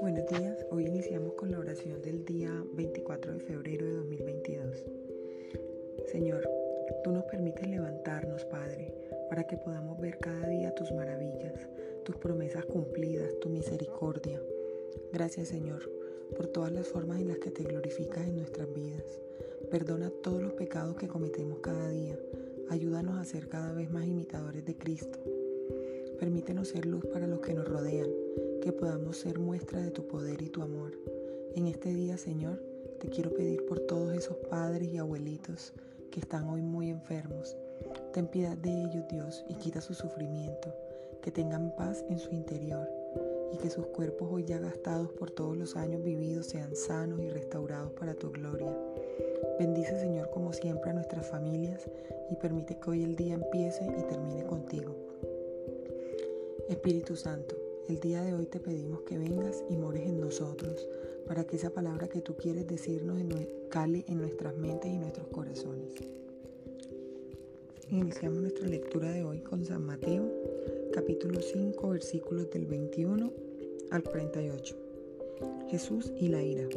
Buenos días, hoy iniciamos con la oración del día 24 de febrero de 2022. Señor, tú nos permites levantarnos, Padre, para que podamos ver cada día tus maravillas, tus promesas cumplidas, tu misericordia. Gracias, Señor, por todas las formas en las que te glorificas en nuestras vidas. Perdona todos los pecados que cometemos cada día. Ayúdanos a ser cada vez más imitadores de Cristo. Permítenos ser luz para los que nos rodean, que podamos ser muestra de tu poder y tu amor. En este día, Señor, te quiero pedir por todos esos padres y abuelitos que están hoy muy enfermos. Ten piedad de ellos, Dios, y quita su sufrimiento, que tengan paz en su interior y que sus cuerpos hoy ya gastados por todos los años vividos sean sanos y restaurados para tu gloria. Bendice Señor como siempre a nuestras familias y permite que hoy el día empiece y termine contigo. Espíritu Santo, el día de hoy te pedimos que vengas y mores en nosotros para que esa palabra que tú quieres decirnos cale en nuestras mentes y nuestros corazones. Iniciamos nuestra lectura de hoy con San Mateo capítulo 5, versículos del 21 al 48. Jesús y la ira.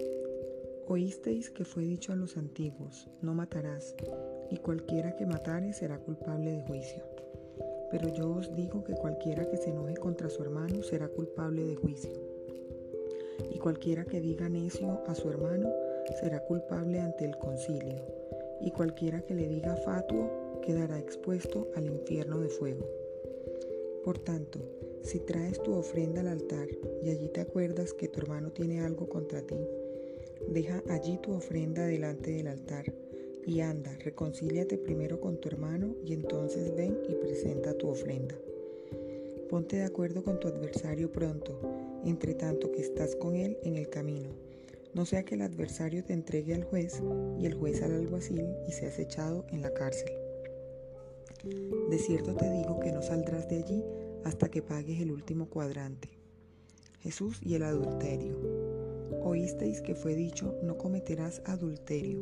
Oísteis que fue dicho a los antiguos, no matarás, y cualquiera que matare será culpable de juicio. Pero yo os digo que cualquiera que se enoje contra su hermano será culpable de juicio. Y cualquiera que diga necio a su hermano será culpable ante el concilio. Y cualquiera que le diga fatuo quedará expuesto al infierno de fuego. Por tanto, si traes tu ofrenda al altar y allí te acuerdas que tu hermano tiene algo contra ti, deja allí tu ofrenda delante del altar y anda, reconcíliate primero con tu hermano y entonces ven y presenta tu ofrenda. Ponte de acuerdo con tu adversario pronto, entre tanto que estás con él en el camino. No sea que el adversario te entregue al juez y el juez al alguacil y seas echado en la cárcel. De cierto te digo que no saldrás de allí hasta que pagues el último cuadrante. Jesús y el adulterio. Oísteis que fue dicho, no cometerás adulterio,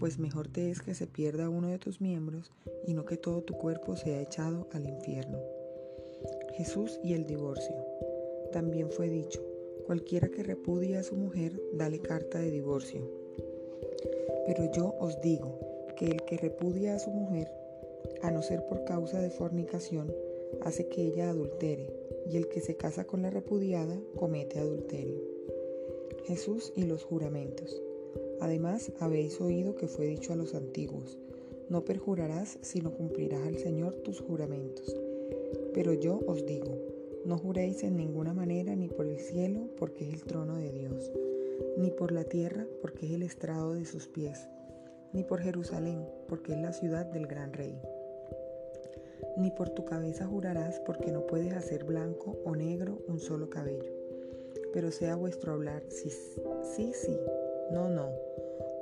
pues mejor te es que se pierda uno de tus miembros y no que todo tu cuerpo sea echado al infierno. Jesús y el divorcio. También fue dicho, cualquiera que repudie a su mujer, dale carta de divorcio. Pero yo os digo que el que repudia a su mujer, a no ser por causa de fornicación, hace que ella adultere y el que se casa con la repudiada comete adulterio. Jesús y los juramentos. Además, habéis oído que fue dicho a los antiguos, no perjurarás sino cumplirás al Señor tus juramentos. Pero yo os digo, no juréis en ninguna manera ni por el cielo, porque es el trono de Dios, ni por la tierra, porque es el estrado de sus pies, ni por Jerusalén, porque es la ciudad del gran rey ni por tu cabeza jurarás porque no puedes hacer blanco o negro un solo cabello. Pero sea vuestro hablar sí, sí, sí, no, no,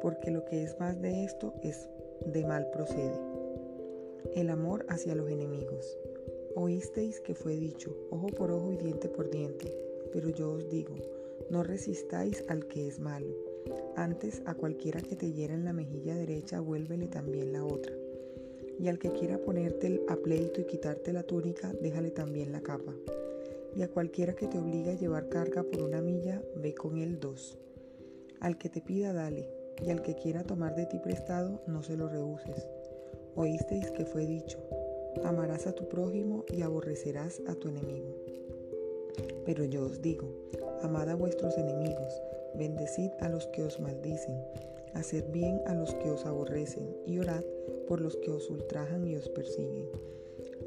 porque lo que es más de esto es de mal procede. El amor hacia los enemigos. Oísteis que fue dicho, ojo por ojo y diente por diente, pero yo os digo, no resistáis al que es malo. Antes a cualquiera que te hiera en la mejilla derecha, vuélvele también la otra y al que quiera ponerte a pleito y quitarte la túnica, déjale también la capa. Y a cualquiera que te obligue a llevar carga por una milla, ve con él dos. Al que te pida, dale, y al que quiera tomar de ti prestado, no se lo rehuses. Oísteis que fue dicho, amarás a tu prójimo y aborrecerás a tu enemigo. Pero yo os digo, amad a vuestros enemigos, bendecid a los que os maldicen, haced bien a los que os aborrecen, y orad por los que os ultrajan y os persiguen,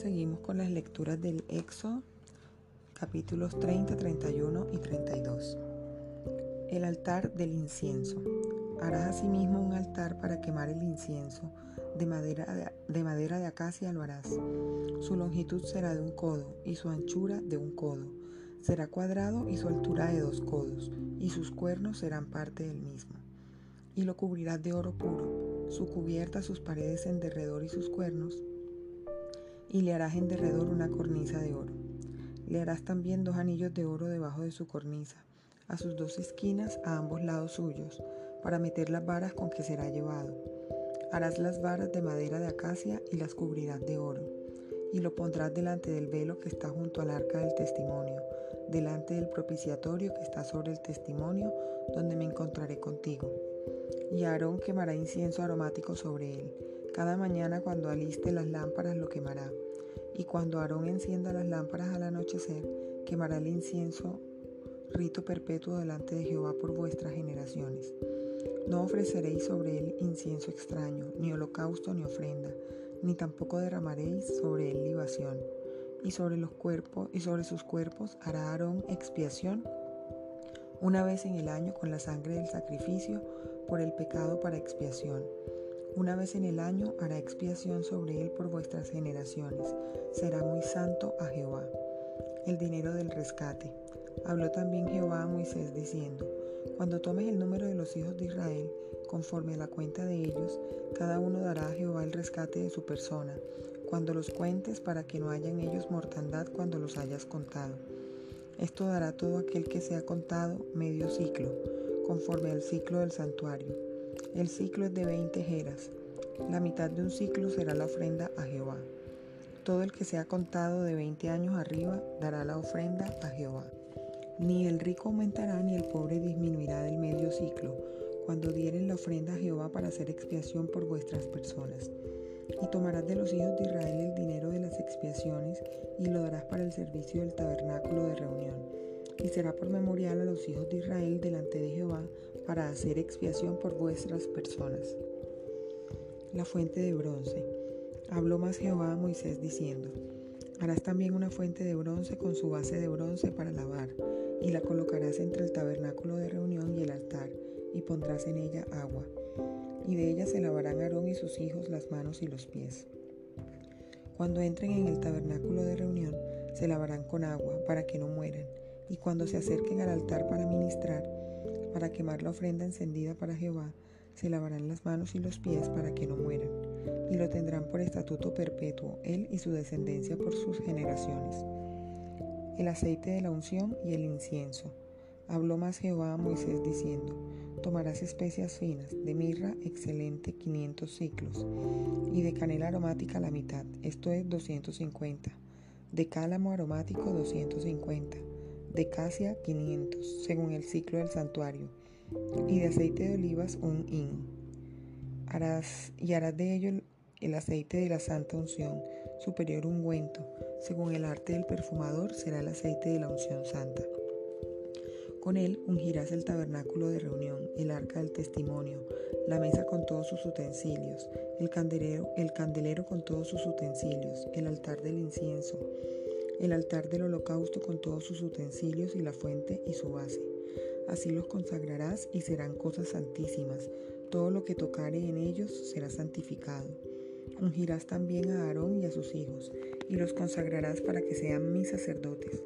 Seguimos con las lecturas del Éxodo, capítulos 30, 31 y 32. El altar del incienso. Harás asimismo un altar para quemar el incienso. De madera de, de madera de acacia lo harás. Su longitud será de un codo y su anchura de un codo Será cuadrado y su altura de dos codos, y sus cuernos serán parte del mismo. Y lo cubrirás de oro puro, su cubierta, sus paredes en derredor y sus cuernos, y le harás en derredor una cornisa de oro. Le harás también dos anillos de oro debajo de su cornisa, a sus dos esquinas a ambos lados suyos, para meter las varas con que será llevado. Harás las varas de madera de acacia y las cubrirás de oro, y lo pondrás delante del velo que está junto al arca del testimonio, delante del propiciatorio que está sobre el testimonio, donde me encontraré contigo. Y Aarón quemará incienso aromático sobre él. Cada mañana cuando aliste las lámparas lo quemará. Y cuando Aarón encienda las lámparas al anochecer, quemará el incienso, rito perpetuo delante de Jehová por vuestras generaciones. No ofreceréis sobre él incienso extraño, ni holocausto ni ofrenda, ni tampoco derramaréis sobre él libación y sobre los cuerpos y sobre sus cuerpos hará Aarón expiación una vez en el año con la sangre del sacrificio por el pecado para expiación. Una vez en el año hará expiación sobre él por vuestras generaciones. Será muy santo a Jehová. El dinero del rescate. Habló también Jehová a Moisés diciendo, Cuando tomes el número de los hijos de Israel, conforme a la cuenta de ellos, cada uno dará a Jehová el rescate de su persona, cuando los cuentes para que no haya en ellos mortandad cuando los hayas contado. Esto dará todo aquel que sea contado medio ciclo, conforme al ciclo del santuario. El ciclo es de veinte jeras. La mitad de un ciclo será la ofrenda a Jehová. Todo el que sea contado de veinte años arriba dará la ofrenda a Jehová. Ni el rico aumentará ni el pobre disminuirá del medio ciclo, cuando dieren la ofrenda a Jehová para hacer expiación por vuestras personas. Y tomarás de los hijos de Israel el dinero de las expiaciones y lo darás para el servicio del tabernáculo de reunión. Y será por memorial a los hijos de Israel delante de Jehová para hacer expiación por vuestras personas. La fuente de bronce. Habló más Jehová a Moisés diciendo, Harás también una fuente de bronce con su base de bronce para lavar, y la colocarás entre el tabernáculo de reunión y el altar, y pondrás en ella agua y de ella se lavarán Aarón y sus hijos las manos y los pies. Cuando entren en el tabernáculo de reunión, se lavarán con agua para que no mueran, y cuando se acerquen al altar para ministrar, para quemar la ofrenda encendida para Jehová, se lavarán las manos y los pies para que no mueran, y lo tendrán por estatuto perpetuo, él y su descendencia por sus generaciones. El aceite de la unción y el incienso. Habló más Jehová a Moisés diciendo, Tomarás especias finas, de mirra excelente 500 ciclos, y de canela aromática la mitad, esto es 250, de cálamo aromático 250, de casia 500, según el ciclo del santuario, y de aceite de olivas un hin. Y harás de ello el, el aceite de la santa unción, superior ungüento, según el arte del perfumador será el aceite de la unción santa. Con él ungirás el tabernáculo de reunión, el arca del testimonio, la mesa con todos sus utensilios, el candelero, el candelero con todos sus utensilios, el altar del incienso, el altar del holocausto con todos sus utensilios y la fuente y su base. Así los consagrarás y serán cosas santísimas. Todo lo que tocare en ellos será santificado. Ungirás también a Aarón y a sus hijos, y los consagrarás para que sean mis sacerdotes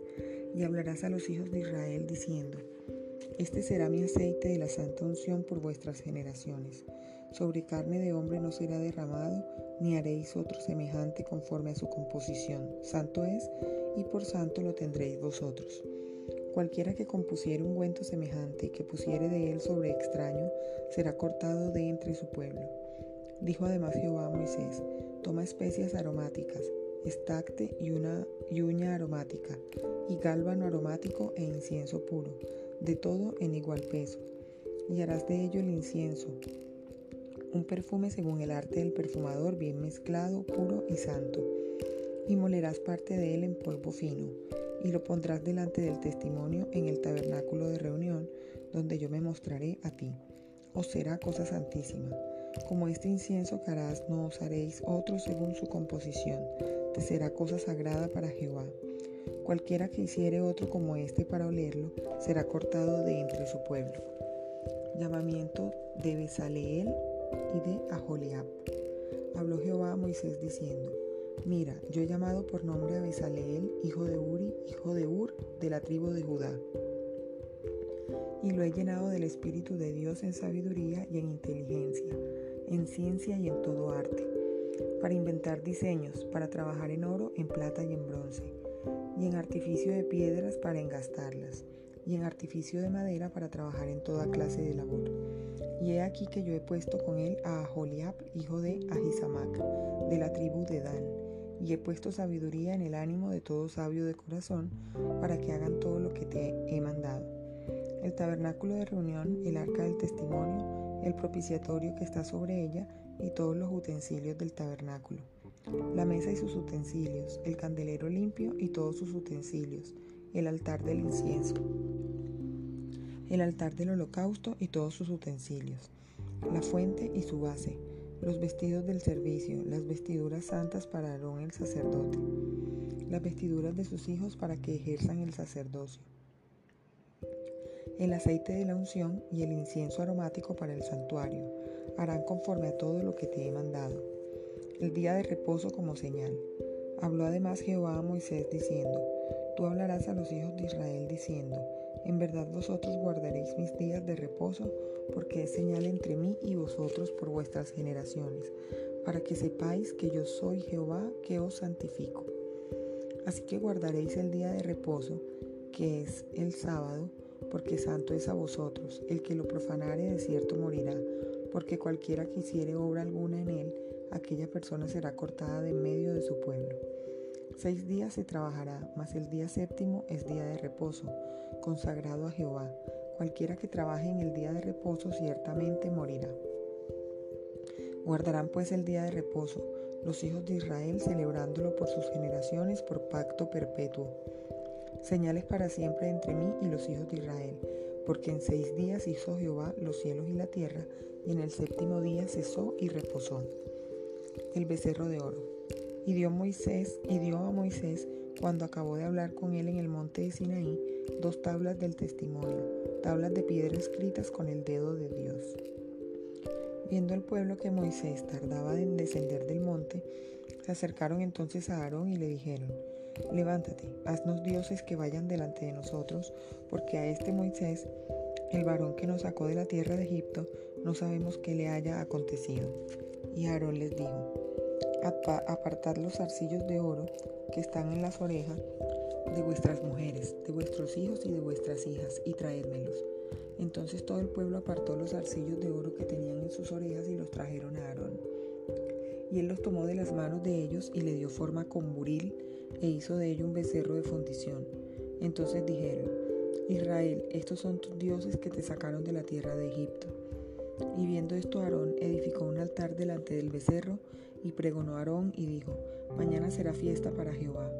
y hablarás a los hijos de Israel diciendo, Este será mi aceite de la santa unción por vuestras generaciones. Sobre carne de hombre no será derramado, ni haréis otro semejante conforme a su composición. Santo es, y por santo lo tendréis vosotros. Cualquiera que compusiere un ungüento semejante y que pusiere de él sobre extraño, será cortado de entre su pueblo. Dijo además Jehová a Moisés, toma especias aromáticas, estacte y una uña aromática, y gálbano aromático e incienso puro, de todo en igual peso. Y harás de ello el incienso, un perfume según el arte del perfumador, bien mezclado, puro y santo. Y molerás parte de él en polvo fino, y lo pondrás delante del testimonio en el tabernáculo de reunión, donde yo me mostraré a ti. Os será cosa santísima. Como este incienso que harás, no os haréis otro según su composición. Te será cosa sagrada para Jehová. Cualquiera que hiciere otro como este para olerlo, será cortado de entre su pueblo. Llamamiento de Besaleel y de Aholiab. Habló Jehová a Moisés diciendo, Mira, yo he llamado por nombre a Besaleel, hijo de Uri, hijo de Ur, de la tribu de Judá. Y lo he llenado del Espíritu de Dios en sabiduría y en inteligencia, en ciencia y en todo arte, para inventar diseños, para trabajar en oro, en plata y en bronce, y en artificio de piedras para engastarlas, y en artificio de madera para trabajar en toda clase de labor. Y he aquí que yo he puesto con él a Aholiab, hijo de Ahisamac, de la tribu de Dan y he puesto sabiduría en el ánimo de todo sabio de corazón para que hagan todo lo que te he mandado. El tabernáculo de reunión, el arca del testimonio, el propiciatorio que está sobre ella y todos los utensilios del tabernáculo. La mesa y sus utensilios, el candelero limpio y todos sus utensilios, el altar del incienso, el altar del holocausto y todos sus utensilios, la fuente y su base, los vestidos del servicio, las vestiduras santas para Aarón el sacerdote, las vestiduras de sus hijos para que ejerzan el sacerdocio, el aceite de la unción y el incienso aromático para el santuario, harán conforme a todo lo que te he mandado. El día de reposo como señal. Habló además Jehová a Moisés diciendo, Tú hablarás a los hijos de Israel diciendo, En verdad vosotros guardaréis mis días de reposo porque es señal entre mí y vosotros por vuestras generaciones, para que sepáis que yo soy Jehová que os santifico. Así que guardaréis el día de reposo, que es el sábado, porque santo es a vosotros. El que lo profanare de cierto morirá, porque cualquiera que hiciere obra alguna en él, aquella persona será cortada de medio de su pueblo. Seis días se trabajará, mas el día séptimo es día de reposo, consagrado a Jehová Cualquiera que trabaje en el día de reposo ciertamente morirá. Guardarán pues el día de reposo los hijos de Israel celebrándolo por sus generaciones por pacto perpetuo. Señales para siempre entre mí y los hijos de Israel, porque en seis días hizo Jehová los cielos y la tierra, y en el séptimo día cesó y reposó. El becerro de oro. Y dio Moisés, y dio a Moisés, cuando acabó de hablar con él en el monte de Sinaí, dos tablas del testimonio, tablas de piedra escritas con el dedo de Dios. Viendo el pueblo que Moisés tardaba en descender del monte, se acercaron entonces a Aarón y le dijeron, Levántate, haznos dioses que vayan delante de nosotros, porque a este Moisés, el varón que nos sacó de la tierra de Egipto, no sabemos qué le haya acontecido. Y Aarón les dijo, Apartad los arcillos de oro que están en las orejas de vuestras mujeres, de vuestros hijos y de vuestras hijas, y traédmelos. Entonces todo el pueblo apartó los arcillos de oro que tenían en sus orejas y los trajeron a Aarón. Y él los tomó de las manos de ellos y le dio forma con buril e hizo de ello un becerro de fundición. Entonces dijeron, Israel, estos son tus dioses que te sacaron de la tierra de Egipto. Y viendo esto Aarón edificó un altar delante del becerro y pregonó a Aarón y dijo, Mañana será fiesta para Jehová.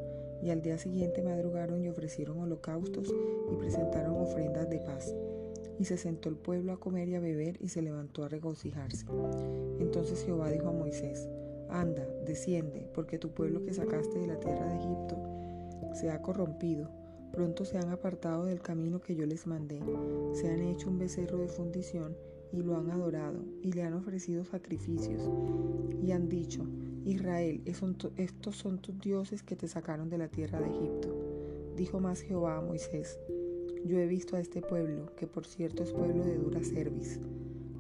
Y al día siguiente madrugaron y ofrecieron holocaustos y presentaron ofrendas de paz. Y se sentó el pueblo a comer y a beber y se levantó a regocijarse. Entonces Jehová dijo a Moisés, Anda, desciende, porque tu pueblo que sacaste de la tierra de Egipto se ha corrompido. Pronto se han apartado del camino que yo les mandé, se han hecho un becerro de fundición y lo han adorado y le han ofrecido sacrificios y han dicho, Israel, estos son tus dioses que te sacaron de la tierra de Egipto. Dijo más Jehová a Moisés, yo he visto a este pueblo, que por cierto es pueblo de dura cerviz.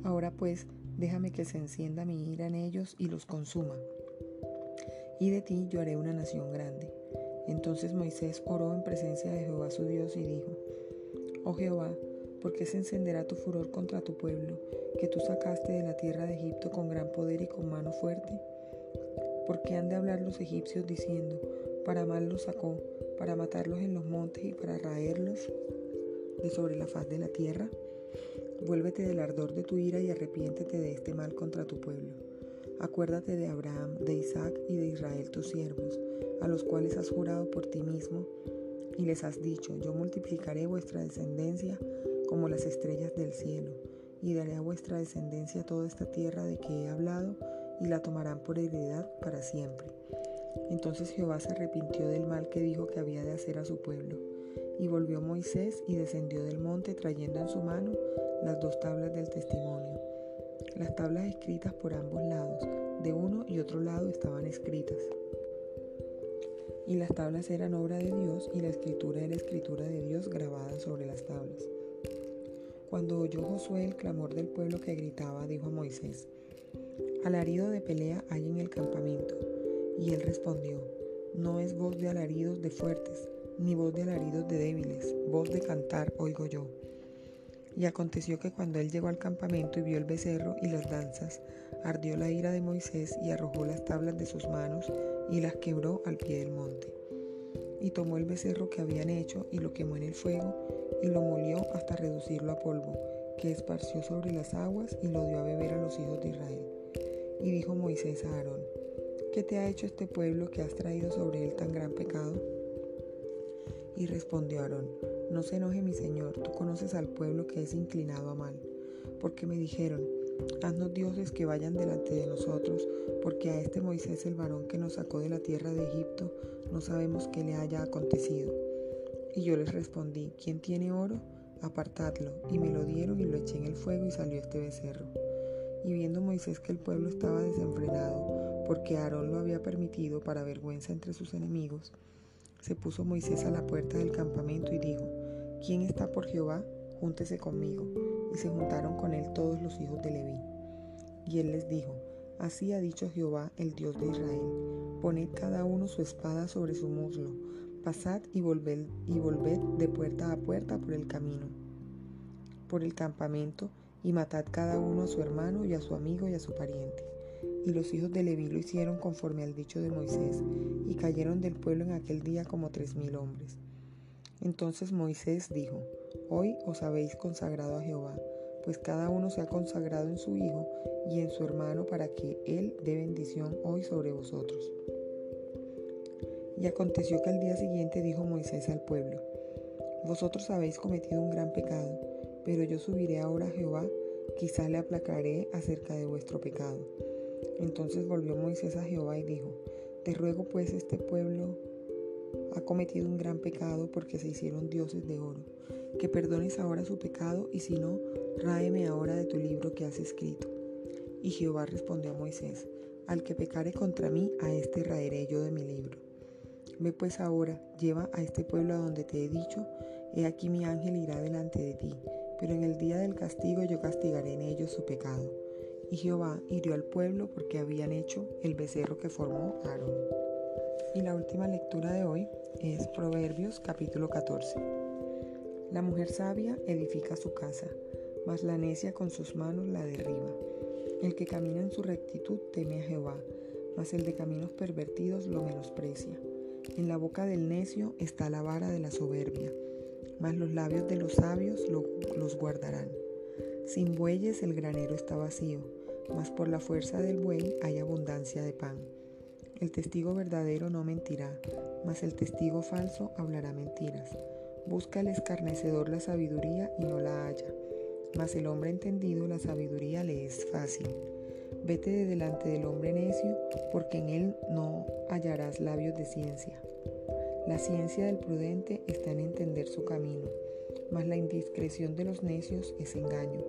Ahora pues, déjame que se encienda mi ira en ellos y los consuma. Y de ti yo haré una nación grande. Entonces Moisés oró en presencia de Jehová su Dios y dijo, Oh Jehová, ¿por qué se encenderá tu furor contra tu pueblo, que tú sacaste de la tierra de Egipto con gran poder y con mano fuerte? ¿Por qué han de hablar los egipcios diciendo, para mal los sacó, para matarlos en los montes y para raerlos de sobre la faz de la tierra? Vuélvete del ardor de tu ira y arrepiéntete de este mal contra tu pueblo. Acuérdate de Abraham, de Isaac y de Israel tus siervos, a los cuales has jurado por ti mismo, y les has dicho, yo multiplicaré vuestra descendencia como las estrellas del cielo, y daré a vuestra descendencia toda esta tierra de que he hablado, y la tomarán por heredad para siempre. Entonces Jehová se arrepintió del mal que dijo que había de hacer a su pueblo. Y volvió Moisés y descendió del monte trayendo en su mano las dos tablas del testimonio. Las tablas escritas por ambos lados, de uno y otro lado estaban escritas. Y las tablas eran obra de Dios y la escritura era escritura de Dios grabada sobre las tablas. Cuando oyó Josué el clamor del pueblo que gritaba, dijo a Moisés, Alarido de pelea hay en el campamento. Y él respondió, No es voz de alaridos de fuertes, ni voz de alaridos de débiles, voz de cantar oigo yo. Y aconteció que cuando él llegó al campamento y vio el becerro y las danzas, ardió la ira de Moisés y arrojó las tablas de sus manos y las quebró al pie del monte. Y tomó el becerro que habían hecho y lo quemó en el fuego y lo molió hasta reducirlo a polvo, que esparció sobre las aguas y lo dio a beber a los hijos de Israel. Y dijo Moisés a Aarón, ¿qué te ha hecho este pueblo que has traído sobre él tan gran pecado? Y respondió Aarón, no se enoje mi señor, tú conoces al pueblo que es inclinado a mal, porque me dijeron, haznos dioses que vayan delante de nosotros, porque a este Moisés el varón que nos sacó de la tierra de Egipto, no sabemos qué le haya acontecido. Y yo les respondí, ¿quién tiene oro? Apartadlo. Y me lo dieron y lo eché en el fuego y salió este becerro. Y viendo Moisés que el pueblo estaba desenfrenado, porque Aarón lo había permitido para vergüenza entre sus enemigos, se puso Moisés a la puerta del campamento y dijo, ¿quién está por Jehová? Júntese conmigo. Y se juntaron con él todos los hijos de Leví. Y él les dijo, Así ha dicho Jehová, el Dios de Israel, poned cada uno su espada sobre su muslo, pasad y volved, y volved de puerta a puerta por el camino, por el campamento, y matad cada uno a su hermano y a su amigo y a su pariente. Y los hijos de Leví lo hicieron conforme al dicho de Moisés, y cayeron del pueblo en aquel día como tres mil hombres. Entonces Moisés dijo, Hoy os habéis consagrado a Jehová, pues cada uno se ha consagrado en su hijo y en su hermano para que él dé bendición hoy sobre vosotros. Y aconteció que al día siguiente dijo Moisés al pueblo, Vosotros habéis cometido un gran pecado, pero yo subiré ahora a Jehová, quizá le aplacaré acerca de vuestro pecado. Entonces volvió Moisés a Jehová y dijo, Te ruego pues este pueblo ha cometido un gran pecado porque se hicieron dioses de oro, que perdones ahora su pecado y si no, ráeme ahora de tu libro que has escrito. Y Jehová respondió a Moisés, Al que pecare contra mí, a este raeré yo de mi libro. Ve pues ahora, lleva a este pueblo a donde te he dicho, he aquí mi ángel irá delante de ti pero en el día del castigo yo castigaré en ellos su pecado. Y Jehová hirió al pueblo porque habían hecho el becerro que formó Aarón. Y la última lectura de hoy es Proverbios capítulo 14. La mujer sabia edifica su casa, mas la necia con sus manos la derriba. El que camina en su rectitud teme a Jehová, mas el de caminos pervertidos lo menosprecia. En la boca del necio está la vara de la soberbia mas los labios de los sabios los guardarán. Sin bueyes el granero está vacío, mas por la fuerza del buey hay abundancia de pan. El testigo verdadero no mentirá, mas el testigo falso hablará mentiras. Busca el escarnecedor la sabiduría y no la halla, mas el hombre entendido la sabiduría le es fácil. Vete de delante del hombre necio, porque en él no hallarás labios de ciencia. La ciencia del prudente está en entender su camino, mas la indiscreción de los necios es engaño.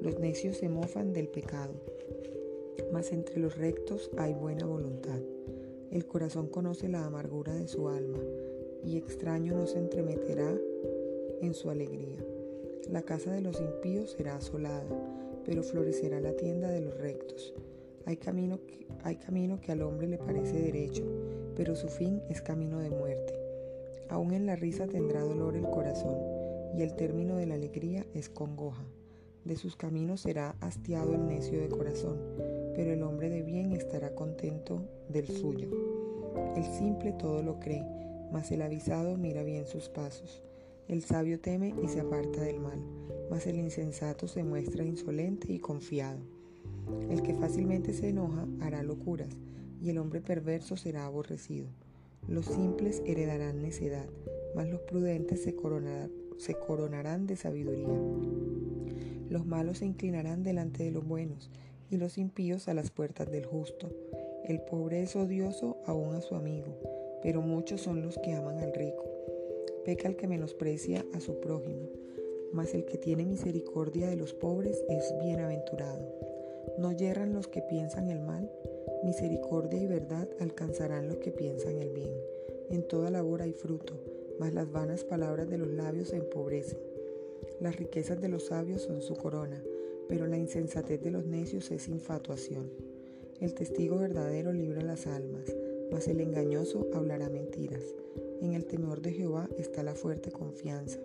Los necios se mofan del pecado, mas entre los rectos hay buena voluntad. El corazón conoce la amargura de su alma, y extraño no se entremeterá en su alegría. La casa de los impíos será asolada, pero florecerá la tienda de los rectos. Hay camino, que, al hombre le parece derecho, pero su fin es camino de muerte. Aún en la risa tendrá dolor el corazón, y el término de la alegría es congoja. De sus caminos será hastiado el necio de corazón, pero el hombre de bien estará contento del suyo. El simple todo lo cree, mas el avisado mira bien sus pasos. El sabio teme y se aparta del mal, mas el insensato se muestra insolente y confiado. El que fácilmente se enoja hará locuras, y el hombre perverso será aborrecido. Los simples heredarán necedad, mas los prudentes se coronarán, de sabiduría. Los malos se inclinarán delante de los buenos y los impíos a las puertas del justo. El pobre es odioso aún a su amigo, pero muchos son los que aman al rico. Peca el que menosprecia a su prójimo, mas el que tiene misericordia de los pobres es bienaventurado. No yerran los que piensan el mal, misericordia y verdad alcanzarán los que piensan el bien. En toda labor hay fruto, mas las vanas palabras de los labios se empobrecen. Las riquezas de los sabios son su corona, pero la insensatez de los necios es infatuación. El testigo verdadero libra las almas, mas el engañoso hablará mentiras. En el temor de Jehová está la fuerte confianza,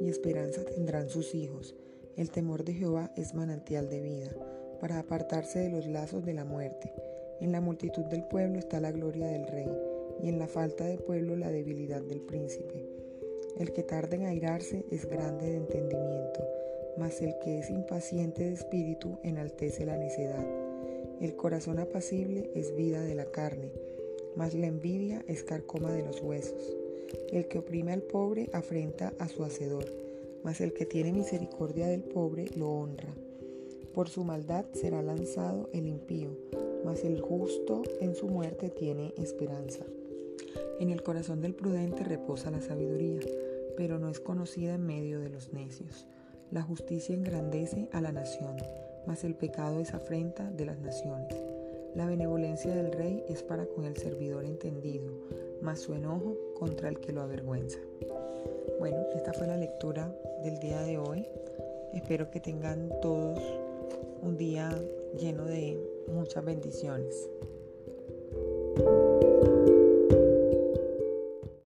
y esperanza tendrán sus hijos. El temor de Jehová es manantial de vida, para apartarse de los lazos de la muerte. En la multitud del pueblo está la gloria del rey, y en la falta de pueblo la debilidad del príncipe. El que tarda en airarse es grande de entendimiento, mas el que es impaciente de espíritu enaltece la necedad. El corazón apacible es vida de la carne, mas la envidia es carcoma de los huesos. El que oprime al pobre afrenta a su hacedor, mas el que tiene misericordia del pobre lo honra. Por su maldad será lanzado el impío, mas el justo en su muerte tiene esperanza. En el corazón del prudente reposa la sabiduría, pero no es conocida en medio de los necios. La justicia engrandece a la nación, mas el pecado es afrenta de las naciones. La benevolencia del rey es para con el servidor entendido, mas su enojo contra el que lo avergüenza. Bueno, esta fue la lectura del día de hoy. Espero que tengan todos un día lleno de muchas bendiciones.